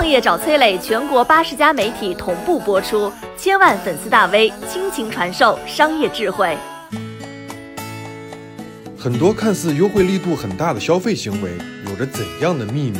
创业找崔磊，全国八十家媒体同步播出，千万粉丝大 V 倾情传授商业智慧。很多看似优惠力度很大的消费行为，有着怎样的秘密？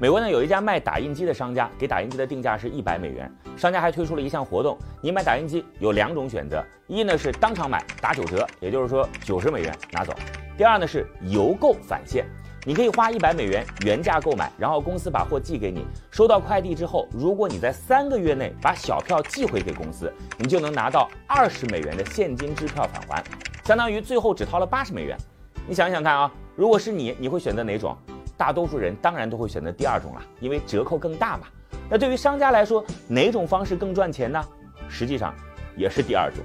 美国呢有一家卖打印机的商家，给打印机的定价是一百美元。商家还推出了一项活动，你买打印机有两种选择：一呢是当场买打九折，也就是说九十美元拿走；第二呢是邮购返现，你可以花一百美元原价购买，然后公司把货寄给你，收到快递之后，如果你在三个月内把小票寄回给公司，你就能拿到二十美元的现金支票返还，相当于最后只掏了八十美元。你想想看啊，如果是你，你会选择哪种？大多数人当然都会选择第二种了，因为折扣更大嘛。那对于商家来说，哪种方式更赚钱呢？实际上也是第二种。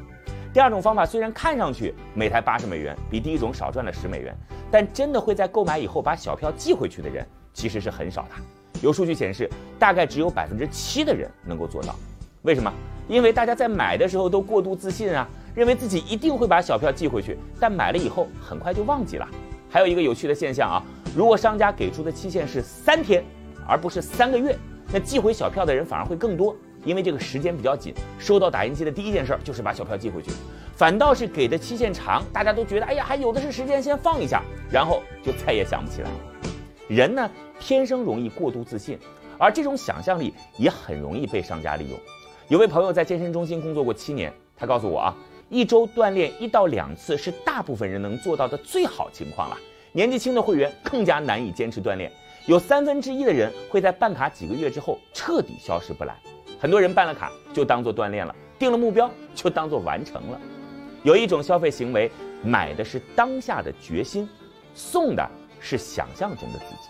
第二种方法虽然看上去每台八十美元，比第一种少赚了十美元，但真的会在购买以后把小票寄回去的人其实是很少的。有数据显示，大概只有百分之七的人能够做到。为什么？因为大家在买的时候都过度自信啊，认为自己一定会把小票寄回去，但买了以后很快就忘记了。还有一个有趣的现象啊。如果商家给出的期限是三天，而不是三个月，那寄回小票的人反而会更多，因为这个时间比较紧，收到打印机的第一件事就是把小票寄回去。反倒是给的期限长，大家都觉得哎呀还有的是时间，先放一下，然后就再也想不起来。人呢天生容易过度自信，而这种想象力也很容易被商家利用。有位朋友在健身中心工作过七年，他告诉我啊，一周锻炼一到两次是大部分人能做到的最好情况了。年纪轻的会员更加难以坚持锻炼，有三分之一的人会在办卡几个月之后彻底消失不来。很多人办了卡就当做锻炼了，定了目标就当做完成了。有一种消费行为，买的是当下的决心，送的是想象中的自己。